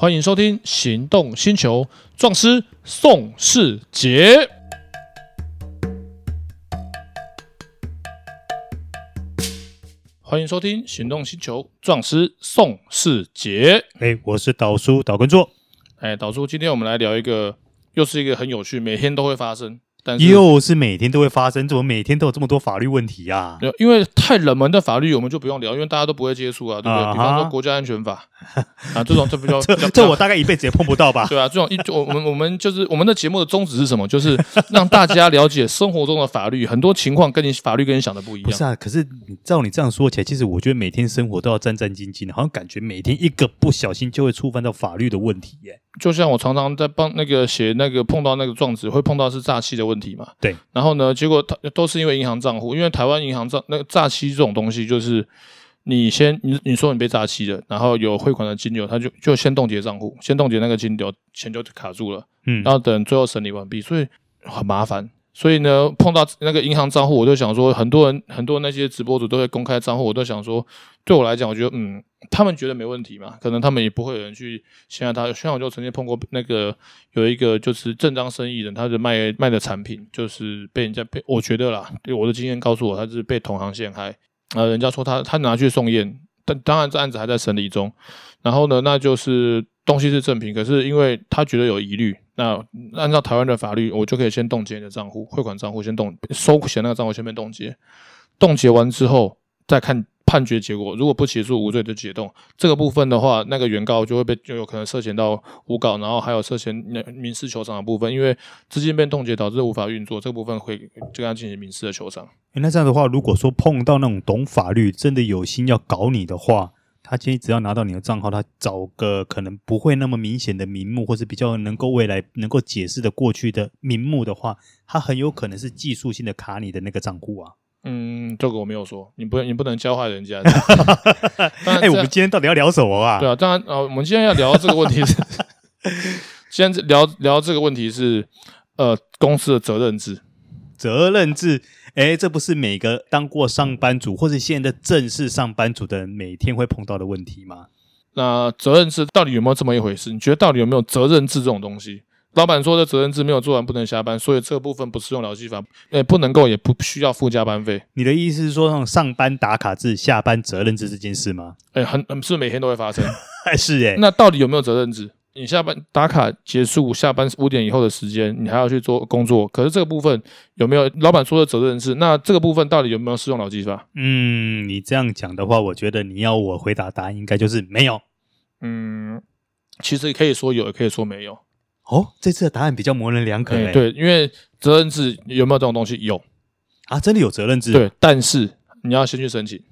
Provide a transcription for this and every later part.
欢迎收听《行动星球》，壮师宋世杰。欢迎收听《行动星球》，壮师宋世杰。哎，我是导叔导根座。哎，导叔，今天我们来聊一个，又是一个很有趣，每天都会发生。又是每天都会发生，怎么每天都有这么多法律问题呀？因为太冷门的法律，我们就不用聊，因为大家都不会接触啊，对不对？比方说国家安全法 啊，这种这比较这这我大概一辈子也碰不到吧？对啊，这种一我我们我们就是我们的节目的宗旨是什么？就是让大家了解生活中的法律，很多情况跟你法律跟你想的不一样。不是啊，可是照你这样说起来，其实我觉得每天生活都要战战兢兢的，好像感觉每天一个不小心就会触犯到法律的问题耶。就像我常常在帮那个写那个碰到那个状子，会碰到是诈欺的问题嘛？对。然后呢，结果他都是因为银行账户，因为台湾银行账那个诈欺这种东西，就是你先你你说你被诈欺了，然后有汇款的金流，他就就先冻结账户，先冻结那个金流，钱就卡住了。嗯。然后等最后审理完毕，所以很麻烦。所以呢，碰到那个银行账户，我就想说，很多人很多那些直播主都会公开账户，我都想说，对我来讲，我觉得嗯，他们觉得没问题嘛，可能他们也不会有人去陷害他。像我就曾经碰过那个有一个就是正当生意人，他是卖卖的产品就是被人家被我觉得啦，我的经验告诉我，他是被同行陷害啊，人家说他他拿去送验，但当然这案子还在审理中，然后呢，那就是东西是正品，可是因为他觉得有疑虑。那按照台湾的法律，我就可以先冻结你的账户，汇款账户先冻，收钱那个账户先被冻结，冻结完之后再看判决结果，如果不起诉无罪就解冻。这个部分的话，那个原告就会被就有可能涉嫌到诬告，然后还有涉嫌民事求偿的部分，因为资金被冻结导致无法运作，这个部分会就跟他进行民事的求偿。那这样的话，如果说碰到那种懂法律、真的有心要搞你的话，他其实只要拿到你的账号，他找个可能不会那么明显的名目，或是比较能够未来能够解释的过去的名目的话，他很有可能是技术性的卡你的那个账户啊。嗯，这个我没有说，你不你不能教坏人家。哎、欸，我们今天到底要聊什么啊？对啊，当然啊，我们今天要聊这个问题是，今天聊聊这个问题是，呃，公司的责任制，责任制。哎，这不是每个当过上班族或者现在的正式上班族的人每天会碰到的问题吗？那责任制到底有没有这么一回事？你觉得到底有没有责任制这种东西？老板说的责任制没有做完不能下班，所以这个部分不适用劳基法，哎，不能够也不需要付加班费。你的意思是说，那种上班打卡制、下班责任制这件事吗？哎，很很是每天都会发生，还 是哎？那到底有没有责任制？你下班打卡结束，下班五点以后的时间，你还要去做工作。可是这个部分有没有老板说的责任制？那这个部分到底有没有适用劳基法？嗯，你这样讲的话，我觉得你要我回答答案应该就是没有。嗯，其实可以说有，也可以说没有。哦，这次的答案比较模棱两可。欸。对，因为责任制有没有这种东西？有啊，真的有责任制。对，但是你要先去申请。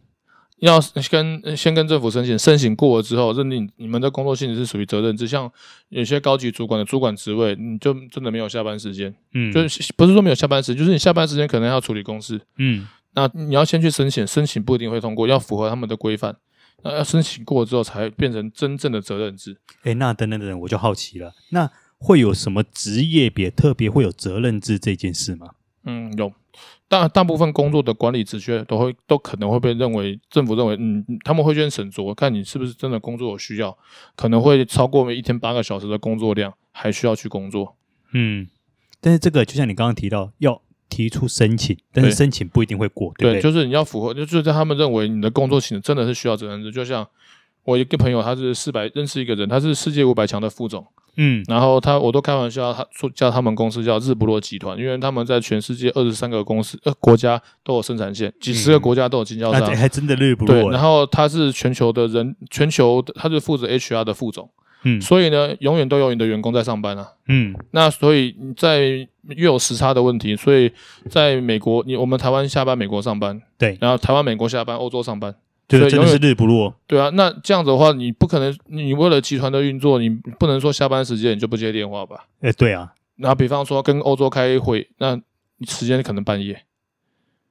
要跟先跟政府申请，申请过了之后，认定你们的工作性质是属于责任制，像有些高级主管的主管职位，你就真的没有下班时间，嗯，就是不是说没有下班时间，就是你下班时间可能要处理公事，嗯，那你要先去申请，申请不一定会通过，要符合他们的规范，那要申请过之后才变成真正的责任制。诶，那等等等，我就好奇了，那会有什么职业别特别会有责任制这件事吗？嗯，有。大大部分工作的管理职缺都会都可能会被认为政府认为嗯，他们会先审酌，看你是不是真的工作有需要，可能会超过每一天八个小时的工作量，还需要去工作。嗯，但是这个就像你刚刚提到，要提出申请，但是申请不一定会过，对？就是你要符合，就是在他们认为你的工作性质真的是需要这样子。就像我一个朋友，他是四百认识一个人，他是世界五百强的副总。嗯，然后他我都开玩笑，他说叫他们公司叫日不落集团，因为他们在全世界二十三个公司呃国家都有生产线，几十个国家都有经销商，还真的日不落。对，然后他是全球的人，全球他是负责 HR 的副总，嗯，所以呢，永远都有你的员工在上班啊，嗯，那所以在又有时差的问题，所以在美国你我们台湾下班，美国上班，对，然后台湾美国下班，欧洲上班。对，真的是日不落。对啊，那这样子的话，你不可能，你为了集团的运作，你不能说下班时间你就不接电话吧？哎，对啊。那比方说跟欧洲开会，那时间可能半夜，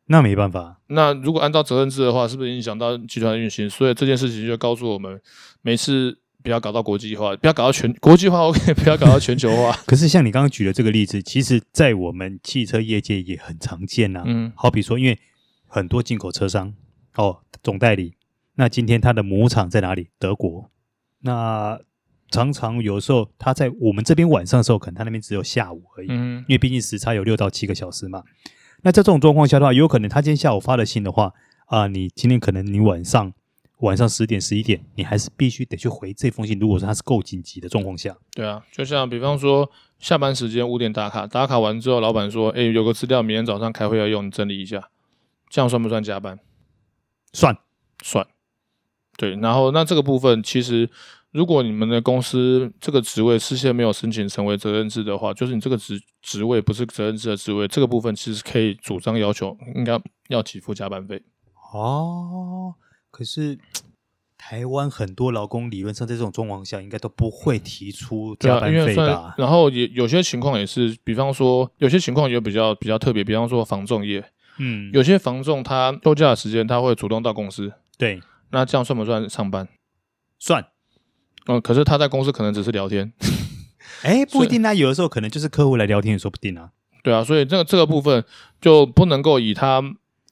那没办法。那如果按照责任制的话，是不是影响到集团的运行？所以这件事情就告诉我们，每次不要搞到国际化，不要搞到全国际化，OK，不要搞到全球化。可是像你刚刚举的这个例子，其实在我们汽车业界也很常见呐、啊。嗯，好比说，因为很多进口车商。哦，总代理。那今天他的母厂在哪里？德国。那常常有时候他在我们这边晚上的时候，可能他那边只有下午而已，嗯，因为毕竟时差有六到七个小时嘛。那在这种状况下的话，有可能他今天下午发了信的话，啊、呃，你今天可能你晚上晚上十点十一点，你还是必须得去回这封信。如果说他是够紧急的状况下，对啊，就像比方说下班时间五点打卡，打卡完之后，老板说，哎，有个资料明天早上开会要用，你整理一下，这样算不算加班？算算。对，然后那这个部分其实，如果你们的公司这个职位事先没有申请成为责任制的话，就是你这个职职位不是责任制的职位，这个部分其实可以主张要求应该要给付加班费。哦，可是台湾很多劳工理论上在这种状况下应该都不会提出加班费吧？然后也有些情况也是，比方说有些情况也比较比较特别，比方说防重业，嗯，有些房仲他休假的时间他会主动到公司，对。那这样算不算上班？算。嗯，可是他在公司可能只是聊天。哎、欸，不一定啊，有的时候可能就是客户来聊天也说不定啊。对啊，所以这个这个部分就不能够以他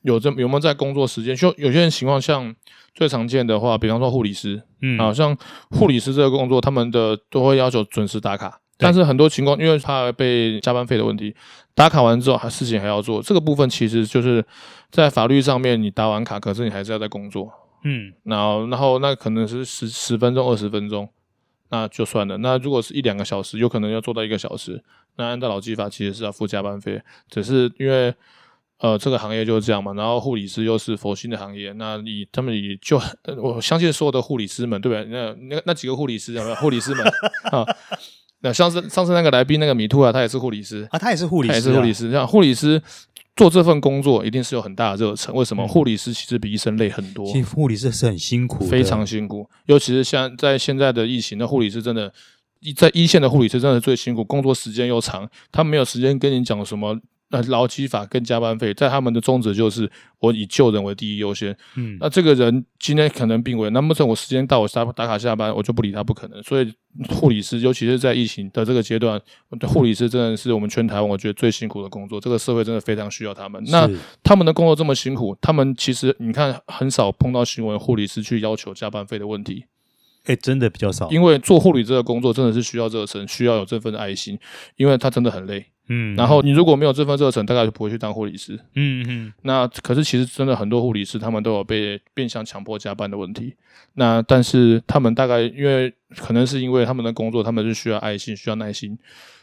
有这有没有在工作时间。就有些人情况，像最常见的话，比方说护理师，嗯，啊，像护理师这个工作，他们的都会要求准时打卡。但是很多情况，因为怕被加班费的问题，打卡完之后还事情还要做。这个部分其实就是在法律上面，你打完卡，可是你还是要在工作。嗯，然后，然后那可能是十十分钟、二十分钟，那就算了。那如果是一两个小时，有可能要做到一个小时，那按照劳基法其实是要付加班费。只是因为呃这个行业就是这样嘛，然后护理师又是佛心的行业，那你他们也就 我相信所有的护理师们，对不对？那那那几个护理师护理师们 啊？那上次上次那个来宾那个米兔啊，他也是护理师啊，他也是护理师，他也是护理师，这样护理师。做这份工作一定是有很大的热忱。为什么？护理师其实比医生累很多。其实护理师是很辛苦，非常辛苦。尤其是像在现在的疫情，那护理师真的，在一线的护理师真的最辛苦，工作时间又长，他没有时间跟你讲什么。那劳基法跟加班费，在他们的宗旨就是我以救人为第一优先。嗯，那这个人今天可能病危，难不成我时间到我打打卡下班，我就不理他？不可能。所以护理师，尤其是在疫情的这个阶段，护理师真的是我们全台湾我觉得最辛苦的工作。这个社会真的非常需要他们。那他们的工作这么辛苦，他们其实你看很少碰到新闻，护理师去要求加班费的问题。哎、欸，真的比较少。因为做护理这个工作真的是需要热忱，需要有这份爱心，因为他真的很累。嗯，然后你如果没有这份热忱，大概就不会去当护理师。嗯嗯。那可是其实真的很多护理师，他们都有被变相强迫加班的问题。那但是他们大概因为可能是因为他们的工作，他们是需要爱心、需要耐心，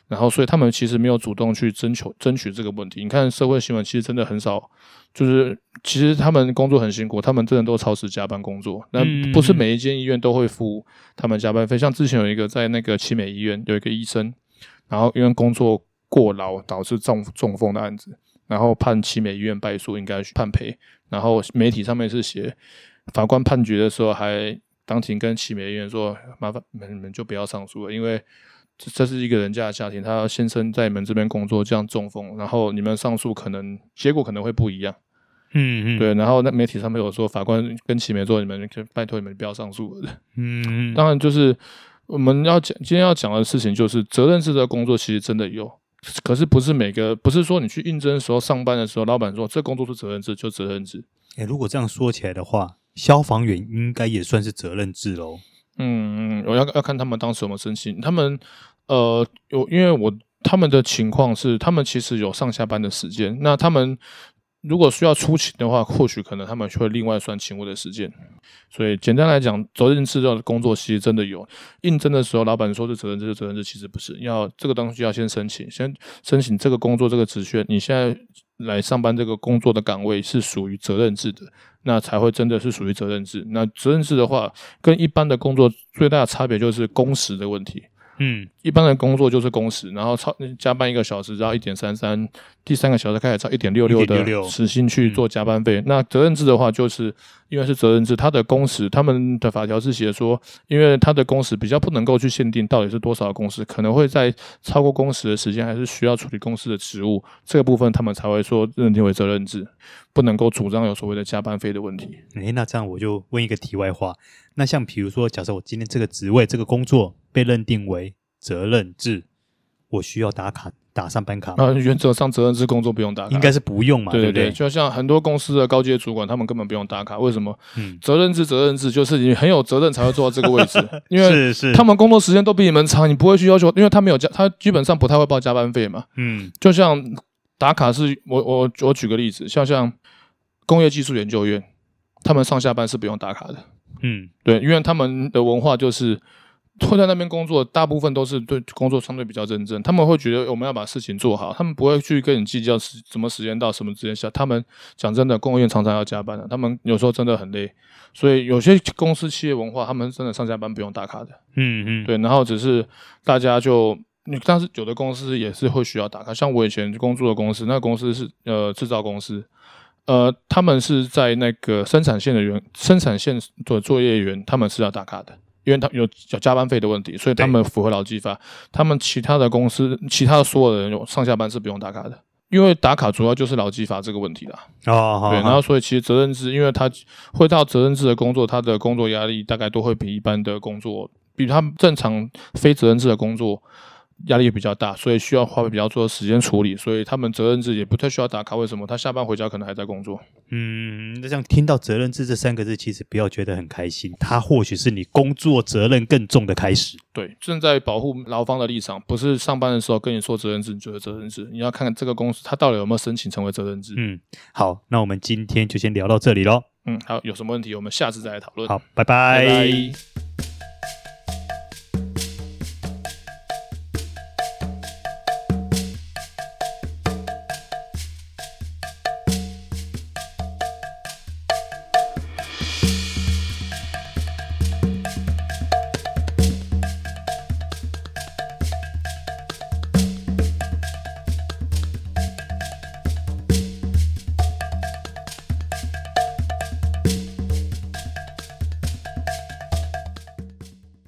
然后所以他们其实没有主动去征求争取这个问题。你看社会新闻，其实真的很少，就是其实他们工作很辛苦，他们真的都超时加班工作。那不是每一间医院都会付他们加班费。像之前有一个在那个奇美医院有一个医生，然后因为工作。过劳导致中中风的案子，然后判奇美医院败诉，应该判赔。然后媒体上面是写，法官判决的时候还当庭跟奇美医院说：“麻烦你们就不要上诉了，因为这这是一个人家的家庭，他先生在你们这边工作，这样中风，然后你们上诉可能结果可能会不一样。”嗯嗯，对。然后那媒体上面有说，法官跟奇美说：“你们就拜托你们不要上诉了。”嗯，当然就是我们要讲今天要讲的事情，就是责任制的工作其实真的有。可是不是每个，不是说你去应征的时候上班的时候，老板说这工作是责任制就责任制。诶，如果这样说起来的话，消防员应该也算是责任制喽。嗯嗯，我要要看他们当时有没有申请。他们呃有，因为我他们的情况是，他们其实有上下班的时间。那他们。如果需要出勤的话，或许可能他们会另外算勤务的时间。所以简单来讲，责任制的工作其实真的有。应征的时候，老板说是责任制，责任制其实不是。要这个东西要先申请，先申请这个工作这个职缺，你现在来上班这个工作的岗位是属于责任制的，那才会真的是属于责任制。那责任制的话，跟一般的工作最大的差别就是工时的问题。嗯，一般的工作就是工时，然后超加班一个小时，然后一点三三，第三个小时开始超一点六六的时薪去做加班费。那责任制的话，就是因为是责任制，它的工时，他们的法条是写说，因为它的工时比较不能够去限定到底是多少的工时，可能会在超过工时的时间，还是需要处理公司的职务，这个部分他们才会说认定为责任制，不能够主张有所谓的加班费的问题。诶，那这样我就问一个题外话，那像比如说，假设我今天这个职位这个工作。被认定为责任制，我需要打卡打上班卡？啊，原则上责任制工作不用打卡，应该是不用嘛，对对对，对对？就像很多公司的高阶主管，他们根本不用打卡，为什么？嗯，责任制，责任制就是你很有责任才会做到这个位置，因为是是他们工作时间都比你们长，你不会去要求，因为他没有加，他基本上不太会报加班费嘛。嗯，就像打卡是，我我我举个例子，像像工业技术研究院，他们上下班是不用打卡的。嗯，对，因为他们的文化就是会在那边工作，大部分都是对工作相对比较认真。他们会觉得我们要把事情做好，他们不会去跟你计较时什么时间到什么时间下。他们讲真的，公务员常常要加班的，他们有时候真的很累。所以有些公司企业文化，他们真的上下班不用打卡的。嗯嗯，对，然后只是大家就，你但是有的公司也是会需要打卡。像我以前工作的公司，那个公司是呃制造公司。呃，他们是在那个生产线的员，生产线的作业员，他们是要打卡的，因为他有有加班费的问题，所以他们符合劳基法。他们其他的公司，其他的所有的人有上下班是不用打卡的，因为打卡主要就是劳基法这个问题啦。哦，对，然后所以其实责任制，因为他会到责任制的工作，他的工作压力大概都会比一般的工作，比他们正常非责任制的工作。压力也比较大，所以需要花费比较多的时间处理，所以他们责任制也不太需要打卡。为什么？他下班回家可能还在工作。嗯，那这样听到责任制这三个字，其实不要觉得很开心，它或许是你工作责任更重的开始。对，正在保护劳方的立场，不是上班的时候跟你说责任制，你就是责任制。你要看看这个公司他到底有没有申请成为责任制。嗯，好，那我们今天就先聊到这里喽。嗯，好，有什么问题我们下次再来讨论。好，拜拜。拜拜。